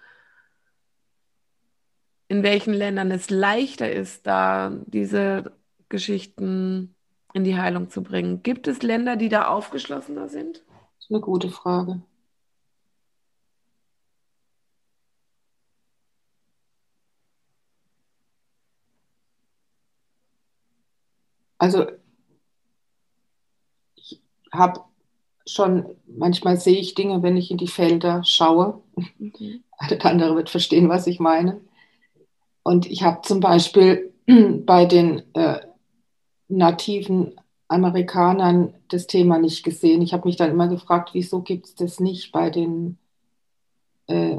in welchen Ländern es leichter ist, da diese Geschichten in die Heilung zu bringen? Gibt es Länder, die da aufgeschlossener sind? Das ist eine gute Frage. Also ich habe schon, manchmal sehe ich Dinge, wenn ich in die Felder schaue. Mhm. Der andere wird verstehen, was ich meine. Und ich habe zum Beispiel bei den äh, nativen Amerikanern das Thema nicht gesehen. Ich habe mich dann immer gefragt, wieso gibt es das nicht bei den äh,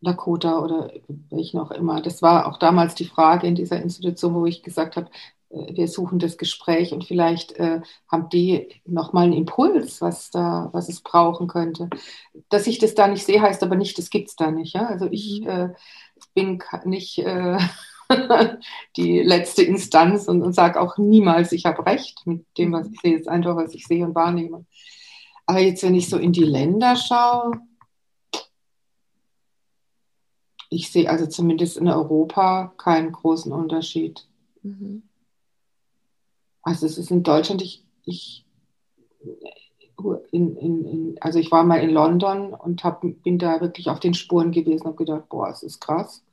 Lakota oder welchen auch immer. Das war auch damals die Frage in dieser Institution, wo ich gesagt habe, wir suchen das Gespräch und vielleicht äh, haben die nochmal einen Impuls, was da, was es brauchen könnte. Dass ich das da nicht sehe, heißt aber nicht, das gibt es da nicht. Ja? Also ich mhm. äh, bin nicht äh, die letzte Instanz und, und sage auch niemals, ich habe recht mit dem, was ich sehe. Es ist einfach, was ich sehe und wahrnehme. Aber jetzt, wenn ich so in die Länder schaue, ich sehe also zumindest in Europa keinen großen Unterschied. Mhm. Also es ist in Deutschland, ich, ich in, in, in, also ich war mal in London und hab, bin da wirklich auf den Spuren gewesen und gedacht, boah, es ist krass.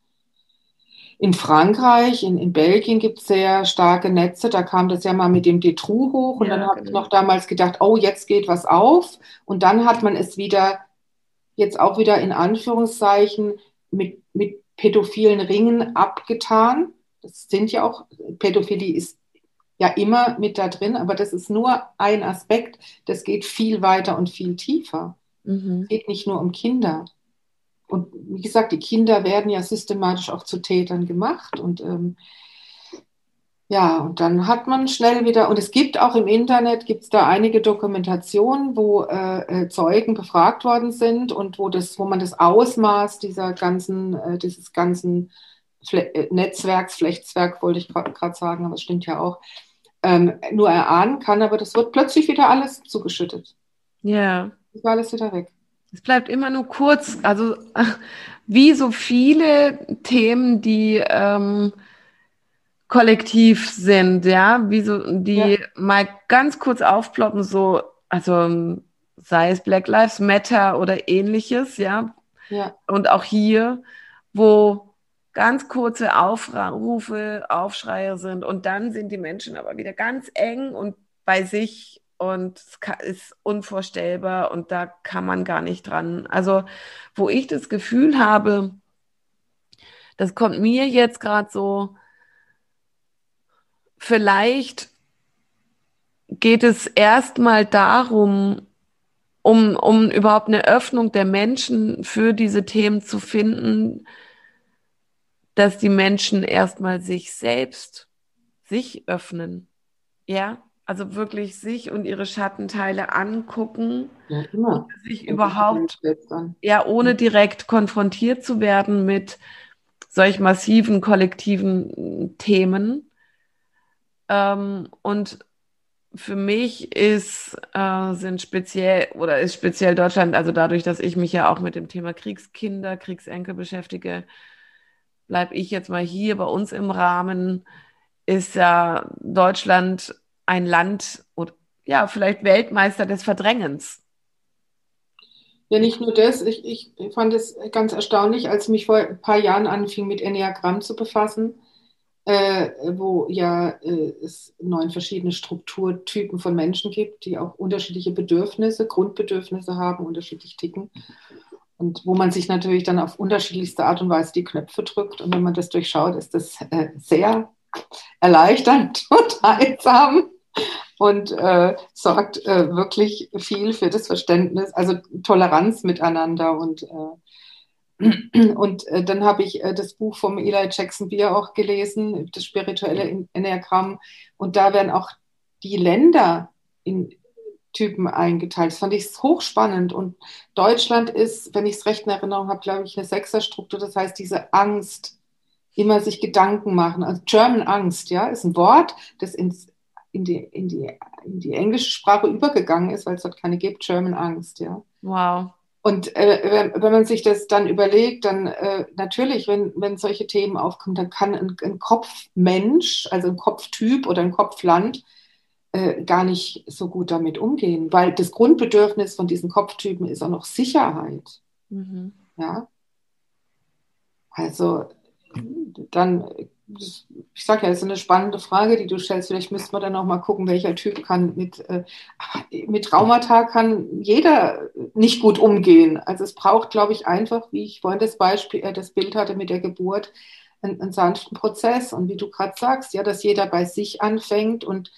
In Frankreich, in, in Belgien gibt es sehr starke Netze, da kam das ja mal mit dem Detru hoch und ja, dann habe genau. ich noch damals gedacht, oh, jetzt geht was auf und dann hat man es wieder, jetzt auch wieder in Anführungszeichen, mit, mit pädophilen Ringen abgetan. Das sind ja auch, Pädophilie ist ja immer mit da drin, aber das ist nur ein Aspekt, das geht viel weiter und viel tiefer. Mhm. Es geht nicht nur um Kinder. Und wie gesagt, die Kinder werden ja systematisch auch zu Tätern gemacht und ähm, ja, und dann hat man schnell wieder, und es gibt auch im Internet, gibt es da einige Dokumentationen, wo äh, äh, Zeugen befragt worden sind und wo, das, wo man das Ausmaß dieser ganzen, äh, dieses ganzen Fle äh, Netzwerks, Flechtswerk wollte ich gerade sagen, aber es stimmt ja auch, ähm, nur erahnen kann, aber das wird plötzlich wieder alles zugeschüttet. Ja. Das war alles wieder weg. Es bleibt immer nur kurz, also wie so viele Themen, die ähm, kollektiv sind, ja, wie so, die ja. mal ganz kurz aufploppen, so also sei es Black Lives Matter oder ähnliches, ja. ja. Und auch hier, wo ganz kurze Aufrufe, Aufschreie sind und dann sind die Menschen aber wieder ganz eng und bei sich und es ist unvorstellbar und da kann man gar nicht dran. Also, wo ich das Gefühl habe, das kommt mir jetzt gerade so, vielleicht geht es erstmal darum, um, um überhaupt eine Öffnung der Menschen für diese Themen zu finden, dass die Menschen erstmal sich selbst, sich öffnen. Ja, also wirklich sich und ihre Schattenteile angucken. Ja, immer. Sich überhaupt, ja, ohne direkt konfrontiert zu werden mit solch massiven kollektiven Themen. Ähm, und für mich ist, äh, sind speziell oder ist speziell Deutschland, also dadurch, dass ich mich ja auch mit dem Thema Kriegskinder, Kriegsenkel beschäftige, bleibe ich jetzt mal hier bei uns im Rahmen, ist ja Deutschland ein Land oder ja, vielleicht Weltmeister des Verdrängens. Ja, nicht nur das. Ich, ich fand es ganz erstaunlich, als ich mich vor ein paar Jahren anfing, mit Enneagramm zu befassen, äh, wo ja äh, es neun verschiedene Strukturtypen von Menschen gibt, die auch unterschiedliche Bedürfnisse, Grundbedürfnisse haben, unterschiedlich ticken. Und wo man sich natürlich dann auf unterschiedlichste Art und Weise die Knöpfe drückt. Und wenn man das durchschaut, ist das äh, sehr erleichternd und heilsam und äh, sorgt äh, wirklich viel für das Verständnis, also Toleranz miteinander und äh, und äh, dann habe ich äh, das Buch vom Eli Jackson Beer auch gelesen, das spirituelle Enneagramm. Und da werden auch die Länder in Typen eingeteilt. Das fand ich hochspannend. Und Deutschland ist, wenn ich es recht in Erinnerung habe, glaube ich, eine Sechserstruktur. Das heißt, diese Angst, immer sich Gedanken machen. Also German Angst, ja, ist ein Wort, das ins, in, die, in, die, in die englische Sprache übergegangen ist, weil es dort keine gibt, German Angst, ja. Wow. Und äh, wenn, wenn, man sich das dann überlegt, dann äh, natürlich, wenn, wenn solche Themen aufkommen, dann kann ein, ein Kopfmensch, also ein Kopftyp oder ein Kopfland, äh, gar nicht so gut damit umgehen, weil das Grundbedürfnis von diesen Kopftypen ist auch noch Sicherheit. Mhm. Ja. Also dann ich sage ja, es ist eine spannende Frage, die du stellst. Vielleicht müsste man dann auch mal gucken, welcher Typ kann mit, äh, mit Traumata kann jeder nicht gut umgehen. Also es braucht, glaube ich, einfach, wie ich vorhin das Beispiel, äh, das Bild hatte mit der Geburt, einen, einen sanften Prozess. Und wie du gerade sagst, ja, dass jeder bei sich anfängt und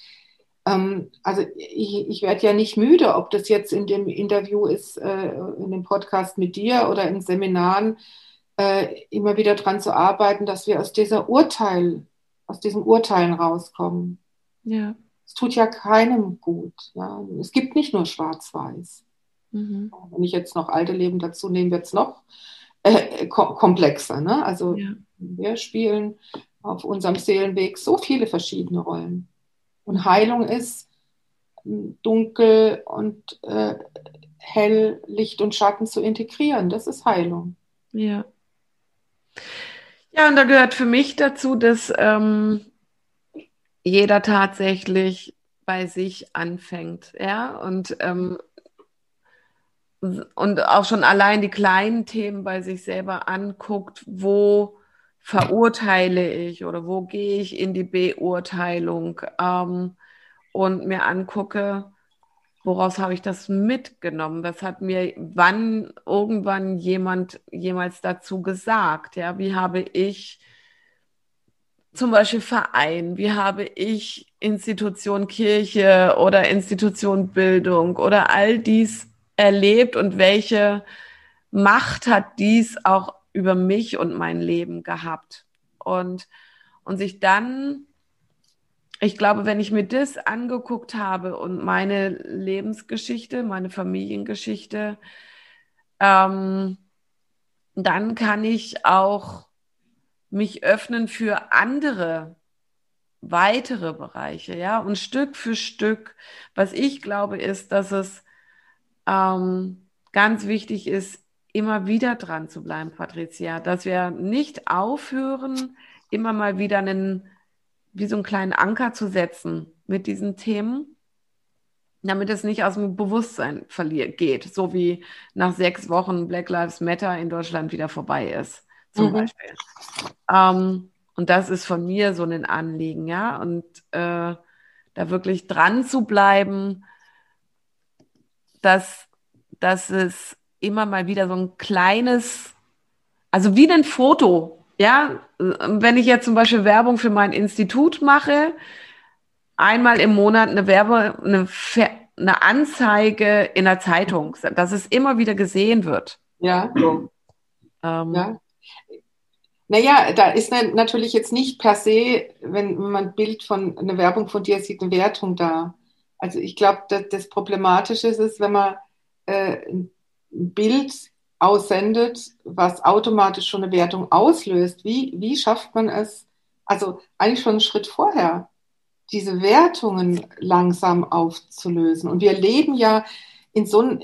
also ich, ich werde ja nicht müde, ob das jetzt in dem Interview ist, äh, in dem Podcast mit dir oder in Seminaren äh, immer wieder daran zu arbeiten, dass wir aus dieser Urteil, aus diesen Urteilen rauskommen. Ja. Es tut ja keinem gut. Ja. Es gibt nicht nur Schwarz-Weiß. Mhm. Wenn ich jetzt noch alte Leben dazu nehme, wird es noch äh, kom komplexer. Ne? Also ja. wir spielen auf unserem Seelenweg so viele verschiedene Rollen. Und Heilung ist dunkel und äh, hell, Licht und Schatten zu integrieren. Das ist Heilung. Ja. Ja, und da gehört für mich dazu, dass ähm, jeder tatsächlich bei sich anfängt, ja, und ähm, und auch schon allein die kleinen Themen bei sich selber anguckt, wo verurteile ich oder wo gehe ich in die Beurteilung ähm, und mir angucke, woraus habe ich das mitgenommen? Was hat mir wann irgendwann jemand jemals dazu gesagt? Ja, wie habe ich zum Beispiel Verein, wie habe ich Institution Kirche oder Institution Bildung oder all dies erlebt und welche Macht hat dies auch über mich und mein Leben gehabt? Und, und sich dann ich glaube, wenn ich mir das angeguckt habe und meine Lebensgeschichte, meine Familiengeschichte, ähm, dann kann ich auch mich öffnen für andere weitere Bereiche, ja, und Stück für Stück. Was ich glaube, ist, dass es ähm, ganz wichtig ist, immer wieder dran zu bleiben, Patricia, dass wir nicht aufhören, immer mal wieder einen wie so einen kleinen Anker zu setzen mit diesen Themen. damit es nicht aus dem Bewusstsein verliert, geht, so wie nach sechs Wochen Black Lives Matter in Deutschland wieder vorbei ist, zum mhm. Beispiel. Ähm, und das ist von mir so ein Anliegen, ja, und äh, da wirklich dran zu bleiben, dass, dass es immer mal wieder so ein kleines, also wie ein Foto, ja, wenn ich jetzt zum Beispiel Werbung für mein Institut mache, einmal im Monat eine Werbe, eine, eine Anzeige in der Zeitung, dass es immer wieder gesehen wird. Ja. So. Ähm, ja. Naja, da ist natürlich jetzt nicht per se, wenn man ein Bild von, eine Werbung von dir sieht, eine Wertung da. Also ich glaube, das, das, Problematische ist, wenn man äh, ein Bild aussendet, was automatisch schon eine Wertung auslöst. Wie, wie schafft man es, also eigentlich schon einen Schritt vorher, diese Wertungen langsam aufzulösen. Und wir leben ja in so einem,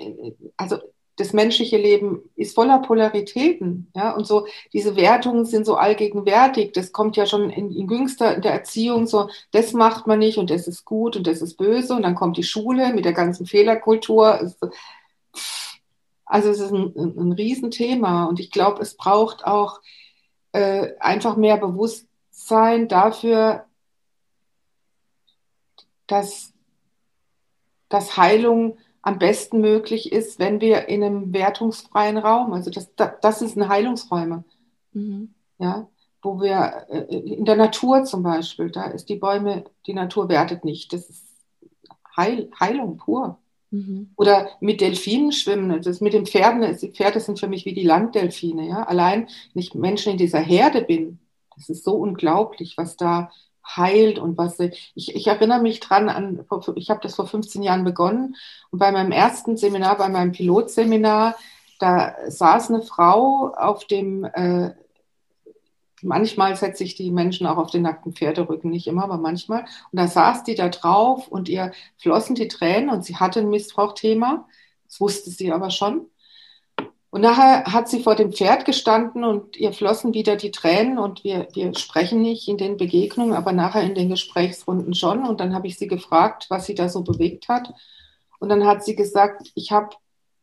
also das menschliche Leben ist voller Polaritäten, ja, und so diese Wertungen sind so allgegenwärtig. Das kommt ja schon in, in jüngster in der Erziehung so, das macht man nicht und das ist gut und das ist böse und dann kommt die Schule mit der ganzen Fehlerkultur. Also es ist ein, ein Riesenthema und ich glaube, es braucht auch äh, einfach mehr Bewusstsein dafür, dass, dass Heilung am besten möglich ist, wenn wir in einem wertungsfreien Raum, also das, das sind Heilungsräume, mhm. ja, wo wir äh, in der Natur zum Beispiel, da ist die Bäume, die Natur wertet nicht, das ist Heil, Heilung pur. Mhm. Oder mit Delfinen schwimmen, das mit den Pferden, die Pferde sind für mich wie die Landdelfine, ja, allein, wenn ich Menschen in dieser Herde bin, das ist so unglaublich, was da heilt und was ich, ich erinnere mich dran an, ich habe das vor 15 Jahren begonnen und bei meinem ersten Seminar, bei meinem Pilotseminar, da saß eine Frau auf dem, äh, manchmal setze ich die Menschen auch auf den nackten Pferderücken, nicht immer, aber manchmal, und da saß die da drauf und ihr flossen die Tränen und sie hatte ein Missbrauchthema, das wusste sie aber schon. Und nachher hat sie vor dem Pferd gestanden und ihr flossen wieder die Tränen und wir, wir sprechen nicht in den Begegnungen, aber nachher in den Gesprächsrunden schon. Und dann habe ich sie gefragt, was sie da so bewegt hat. Und dann hat sie gesagt, ich habe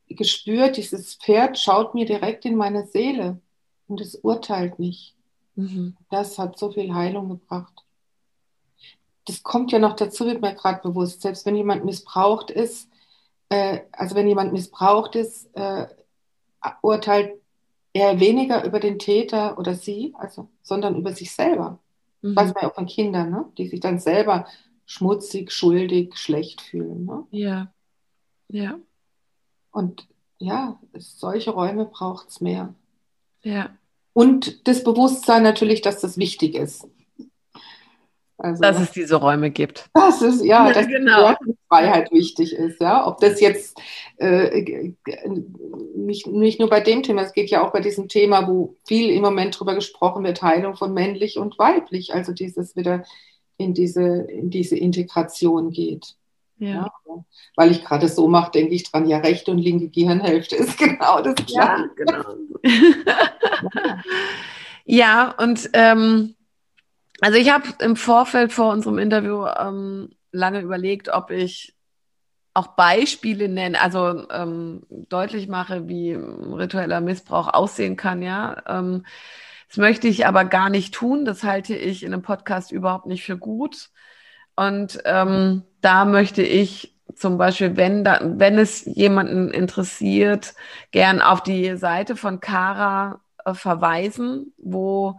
gespürt, dieses Pferd schaut mir direkt in meine Seele und es urteilt nicht. Mhm. Das hat so viel Heilung gebracht. Das kommt ja noch dazu, wird mir gerade bewusst. Selbst wenn jemand missbraucht ist, äh, also wenn jemand missbraucht ist, äh, urteilt er weniger über den Täter oder sie, also, sondern über sich selber. Mhm. Weiß man ja auch von Kindern, ne? die sich dann selber schmutzig, schuldig, schlecht fühlen. Ne? Ja. Ja. Und ja, solche Räume braucht es mehr. Ja. Und das Bewusstsein natürlich, dass das wichtig ist. Also, dass es diese Räume gibt. Das ist, ja, dass genau. Freiheit wichtig ist, ja. Ob das jetzt äh, nicht, nicht nur bei dem Thema, es geht ja auch bei diesem Thema, wo viel im Moment drüber gesprochen wird, Heilung von männlich und weiblich, also dieses wieder in diese, in diese Integration geht. Ja. ja. Weil ich gerade so mache, denke ich dran, ja, rechte und linke Gehirnhälfte ist genau das Gleiche. Ja, genau. ja, und ähm, also ich habe im Vorfeld vor unserem Interview ähm, lange überlegt, ob ich auch Beispiele nenne, also ähm, deutlich mache, wie ritueller Missbrauch aussehen kann, ja. Ähm, das möchte ich aber gar nicht tun. Das halte ich in einem Podcast überhaupt nicht für gut. Und ähm, da möchte ich zum Beispiel, wenn, da, wenn es jemanden interessiert, gern auf die Seite von Cara äh, verweisen, wo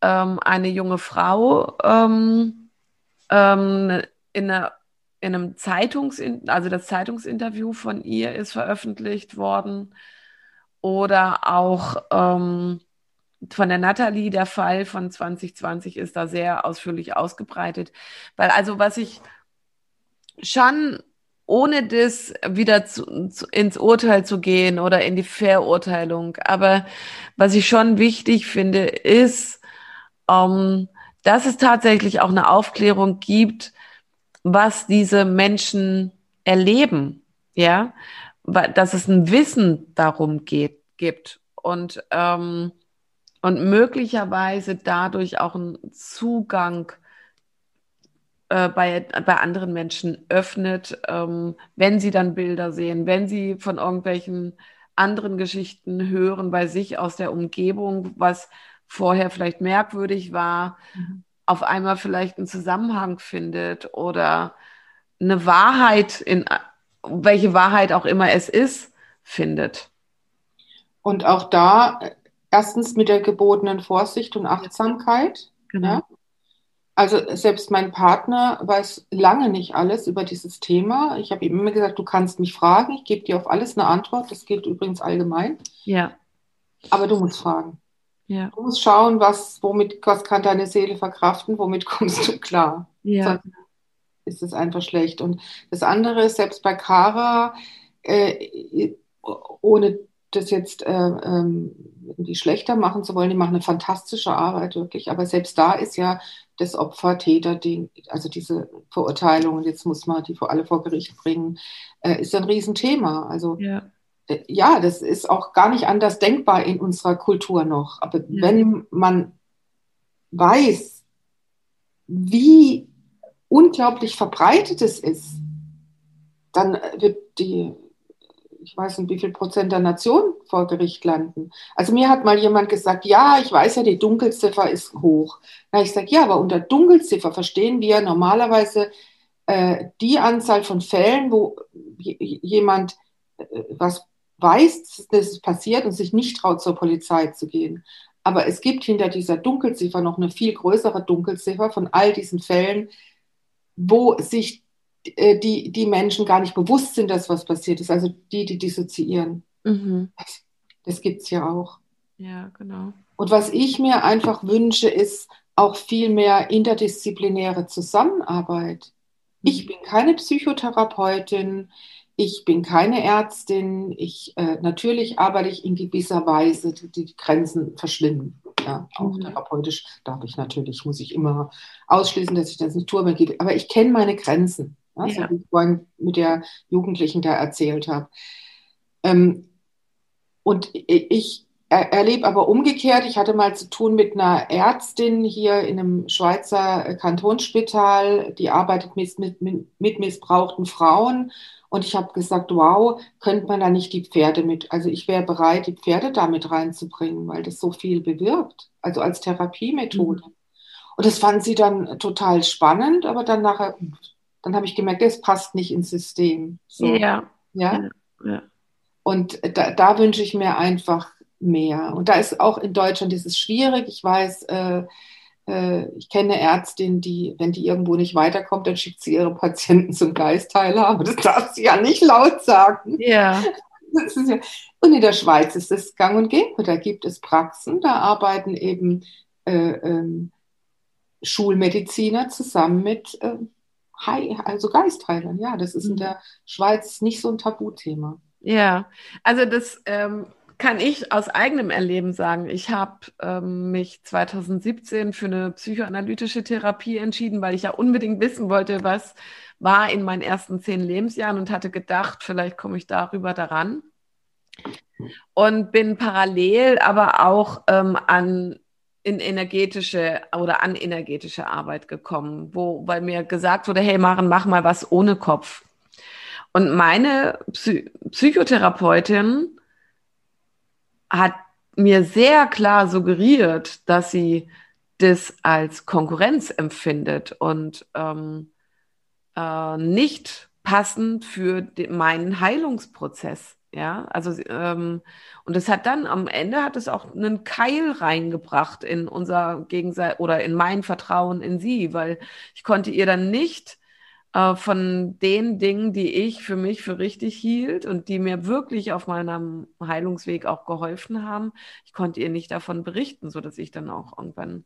ähm, eine junge Frau ähm, ähm, in, einer, in einem Zeitungs, also das Zeitungsinterview von ihr ist veröffentlicht worden. Oder auch ähm, von der Natalie, der Fall von 2020 ist da sehr ausführlich ausgebreitet, weil also was ich schon ohne das wieder zu, zu, ins Urteil zu gehen oder in die Verurteilung. Aber was ich schon wichtig finde, ist, ähm, dass es tatsächlich auch eine Aufklärung gibt, was diese Menschen erleben, ja, dass es ein Wissen darum geht, gibt und, ähm, und möglicherweise dadurch auch ein Zugang äh, bei, bei anderen Menschen öffnet, ähm, wenn sie dann Bilder sehen, wenn sie von irgendwelchen anderen Geschichten hören bei sich aus der Umgebung, was vorher vielleicht merkwürdig war, mhm. auf einmal vielleicht einen Zusammenhang findet oder eine Wahrheit in welche Wahrheit auch immer es ist, findet. Und auch da erstens mit der gebotenen Vorsicht und Achtsamkeit. Genau. Ja? Also selbst mein Partner weiß lange nicht alles über dieses Thema. Ich habe ihm immer gesagt, du kannst mich fragen, ich gebe dir auf alles eine Antwort. Das gilt übrigens allgemein. Ja. Aber du musst fragen. Ja. Du musst schauen, was, womit, was kann deine Seele verkraften, womit kommst du klar. Ja. Sonst ist es einfach schlecht. Und das andere ist, selbst bei Kara, äh, ohne das jetzt äh, ähm, die schlechter machen zu wollen, die machen eine fantastische Arbeit wirklich. Aber selbst da ist ja das Opfer-Täter-Ding, also diese Verurteilungen, jetzt muss man die vor alle vor Gericht bringen, äh, ist ein Riesenthema. Also ja. Äh, ja. das ist auch gar nicht anders denkbar in unserer Kultur noch. Aber ja. wenn man weiß, wie unglaublich verbreitet es ist, dann wird die ich weiß nicht, wie viel Prozent der Nation vor Gericht landen. Also mir hat mal jemand gesagt, ja, ich weiß ja, die Dunkelziffer ist hoch. Na, ich sage, ja, aber unter Dunkelziffer verstehen wir normalerweise äh, die Anzahl von Fällen, wo jemand äh, was weiß, dass es passiert und sich nicht traut, zur Polizei zu gehen. Aber es gibt hinter dieser Dunkelziffer noch eine viel größere Dunkelziffer von all diesen Fällen, wo sich die, die Menschen gar nicht bewusst sind, dass was passiert ist. Also die, die dissoziieren. Mhm. Das, das gibt es ja auch. Ja, genau. Und was ich mir einfach wünsche, ist auch viel mehr interdisziplinäre Zusammenarbeit. Ich mhm. bin keine Psychotherapeutin, ich bin keine Ärztin. Ich äh, natürlich arbeite ich in gewisser Weise, die, die Grenzen verschwimmen. Ja, auch mhm. therapeutisch darf ich natürlich, muss ich immer ausschließen, dass ich das nicht tue, aber ich kenne meine Grenzen ne? ja. so wie ich vorhin mit der Jugendlichen da erzählt habe. Ähm, und ich erlebe aber umgekehrt, ich hatte mal zu tun mit einer Ärztin hier in einem Schweizer Kantonsspital, die arbeitet mit, mit, mit missbrauchten Frauen. Und ich habe gesagt, wow, könnte man da nicht die Pferde mit, also ich wäre bereit, die Pferde da mit reinzubringen, weil das so viel bewirkt, also als Therapiemethode. Mhm. Und das fand sie dann total spannend, aber dann nachher, dann habe ich gemerkt, das passt nicht ins System. So. Ja. ja. Ja? Und da, da, wünsche ich mir einfach mehr. Und da ist auch in Deutschland ist es schwierig. Ich weiß, äh, äh, ich kenne eine Ärztin, die, wenn die irgendwo nicht weiterkommt, dann schickt sie ihre Patienten zum Geistheiler. Aber das darf sie ja nicht laut sagen. Ja. ja. Und in der Schweiz ist es gang und gäbe. Da gibt es Praxen, da arbeiten eben äh, ähm, Schulmediziner zusammen mit äh, also Geistheilern, ja, das ist in mhm. der Schweiz nicht so ein Tabuthema. Ja, also das ähm, kann ich aus eigenem Erleben sagen. Ich habe ähm, mich 2017 für eine psychoanalytische Therapie entschieden, weil ich ja unbedingt wissen wollte, was war in meinen ersten zehn Lebensjahren und hatte gedacht, vielleicht komme ich darüber daran. Und bin parallel aber auch ähm, an in energetische oder an energetische Arbeit gekommen, wo, weil mir gesagt wurde, hey Maren, mach mal was ohne Kopf. Und meine Psy Psychotherapeutin hat mir sehr klar suggeriert, dass sie das als Konkurrenz empfindet und ähm, äh, nicht passend für den, meinen Heilungsprozess. Ja, also ähm, und es hat dann am Ende hat es auch einen Keil reingebracht in unser Gegenseit oder in mein Vertrauen in sie, weil ich konnte ihr dann nicht äh, von den Dingen, die ich für mich für richtig hielt und die mir wirklich auf meinem Heilungsweg auch geholfen haben, ich konnte ihr nicht davon berichten, so dass ich dann auch irgendwann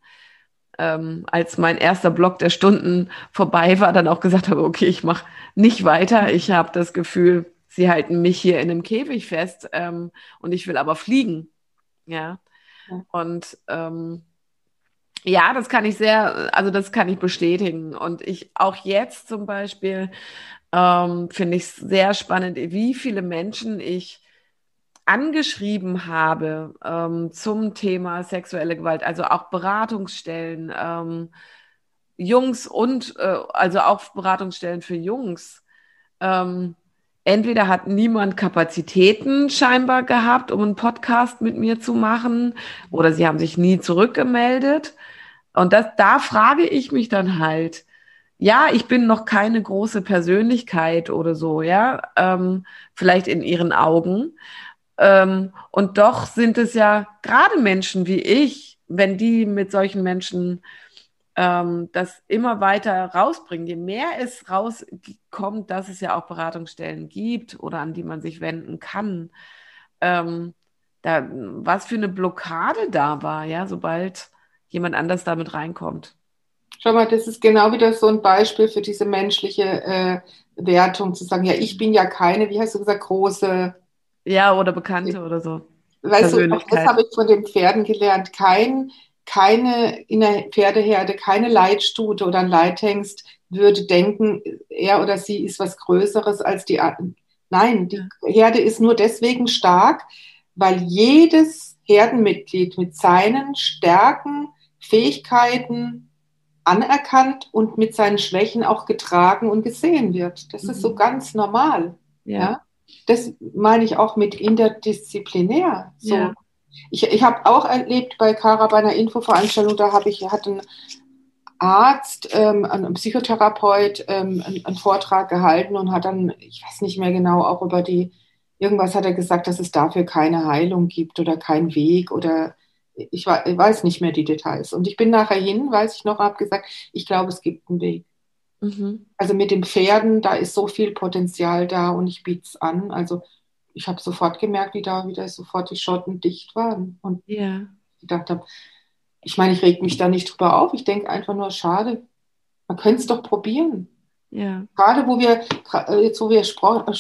ähm, als mein erster Block der Stunden vorbei war, dann auch gesagt habe, okay, ich mache nicht weiter. Ich habe das Gefühl, sie halten mich hier in einem Käfig fest ähm, und ich will aber fliegen. Ja. ja. Und ähm, ja, das kann ich sehr, also das kann ich bestätigen. Und ich auch jetzt zum Beispiel ähm, finde ich es sehr spannend, wie viele Menschen ich angeschrieben habe ähm, zum Thema sexuelle Gewalt, also auch Beratungsstellen, ähm, Jungs und äh, also auch Beratungsstellen für Jungs. Ähm, entweder hat niemand Kapazitäten scheinbar gehabt, um einen Podcast mit mir zu machen, oder sie haben sich nie zurückgemeldet. Und das, da frage ich mich dann halt, ja, ich bin noch keine große Persönlichkeit oder so, ja, ähm, vielleicht in ihren Augen. Ähm, und doch sind es ja gerade Menschen wie ich, wenn die mit solchen Menschen ähm, das immer weiter rausbringen. Je mehr es rauskommt, dass es ja auch Beratungsstellen gibt oder an die man sich wenden kann, ähm, da, was für eine Blockade da war, ja, sobald jemand anders damit reinkommt. Schau mal, das ist genau wieder so ein Beispiel für diese menschliche äh, Wertung, zu sagen, ja, ich bin ja keine, wie hast du gesagt, große. Ja, oder Bekannte oder so. Weißt du, das habe ich von den Pferden gelernt. Kein keine in der Pferdeherde, keine Leitstute oder ein Leithengst würde denken, er oder sie ist was Größeres als die anderen. Nein, die Herde ist nur deswegen stark, weil jedes Herdenmitglied mit seinen Stärken, Fähigkeiten anerkannt und mit seinen Schwächen auch getragen und gesehen wird. Das mhm. ist so mhm. ganz normal. Ja. ja. Das meine ich auch mit interdisziplinär. So, ja. Ich, ich habe auch erlebt bei Kara bei einer Infoveranstaltung, da habe ich, hat ein Arzt, ähm, ein Psychotherapeut ähm, einen, einen, Vortrag gehalten und hat dann, ich weiß nicht mehr genau, auch über die, irgendwas hat er gesagt, dass es dafür keine Heilung gibt oder keinen Weg oder ich, ich weiß nicht mehr die Details. Und ich bin nachher hin, weiß ich noch, habe gesagt, ich glaube, es gibt einen Weg. Mhm. Also mit den Pferden, da ist so viel Potenzial da und ich biete es an. Also ich habe sofort gemerkt, wie da wieder sofort die Schotten dicht waren. Und ja. ich dachte, ich meine, ich reg mich da nicht drüber auf. Ich denke einfach nur, schade. Man könnte es doch probieren. Ja. Gerade wo wir, äh, jetzt wo wir äh,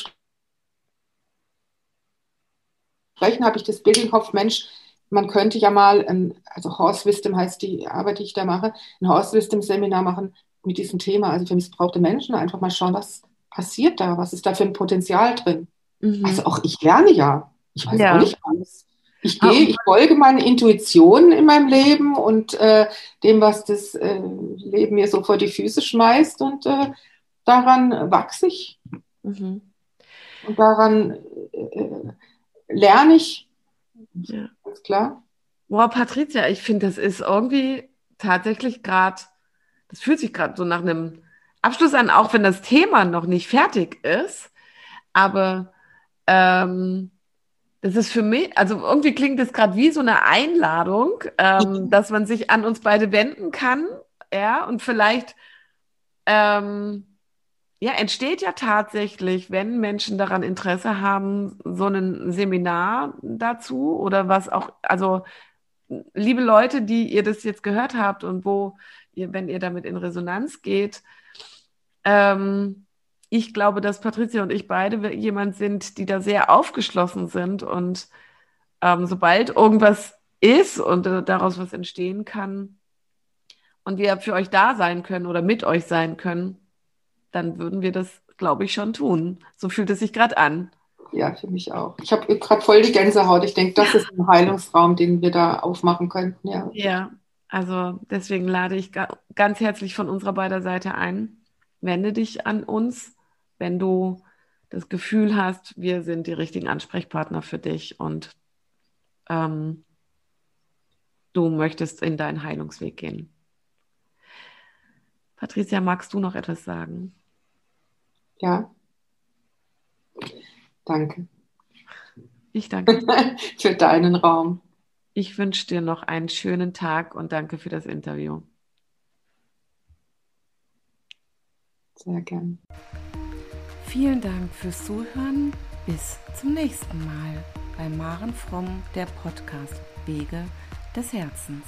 sprechen, habe ich das Bild im Kopf, Mensch, man könnte ja mal, ein, also Horse Wisdom heißt die Arbeit, die ich da mache, ein Horse Wisdom Seminar machen mit diesem Thema, also für missbrauchte Menschen, einfach mal schauen, was passiert da, was ist da für ein Potenzial drin. Mhm. Also auch ich lerne ja. Ich weiß ja. auch nicht alles. Ich gehe, ich folge meinen Intuitionen in meinem Leben und äh, dem, was das äh, Leben mir so vor die Füße schmeißt und äh, daran wachse ich. Mhm. Und daran äh, lerne ich. Ja. Ganz klar. Boah, Patricia, ich finde, das ist irgendwie tatsächlich gerade, das fühlt sich gerade so nach einem Abschluss an, auch wenn das Thema noch nicht fertig ist. Aber ähm, das ist für mich, also irgendwie klingt das gerade wie so eine Einladung, ähm, dass man sich an uns beide wenden kann, ja, und vielleicht ähm, ja, entsteht ja tatsächlich, wenn Menschen daran Interesse haben, so ein Seminar dazu oder was auch, also liebe Leute, die ihr das jetzt gehört habt und wo ihr, wenn ihr damit in Resonanz geht, ähm, ich glaube, dass Patricia und ich beide jemand sind, die da sehr aufgeschlossen sind und ähm, sobald irgendwas ist und äh, daraus was entstehen kann und wir für euch da sein können oder mit euch sein können, dann würden wir das, glaube ich, schon tun. So fühlt es sich gerade an. Ja, für mich auch. Ich habe gerade voll die Gänsehaut. Ich denke, das ist ein Heilungsraum, den wir da aufmachen könnten. Ja. ja, also deswegen lade ich ganz herzlich von unserer beider Seite ein. Wende dich an uns wenn du das Gefühl hast, wir sind die richtigen Ansprechpartner für dich und ähm, du möchtest in deinen Heilungsweg gehen. Patricia, magst du noch etwas sagen? Ja. Danke. Ich danke für deinen Raum. Ich wünsche dir noch einen schönen Tag und danke für das Interview. Sehr gern. Vielen Dank fürs Zuhören. Bis zum nächsten Mal bei Maren Fromm, der Podcast Wege des Herzens.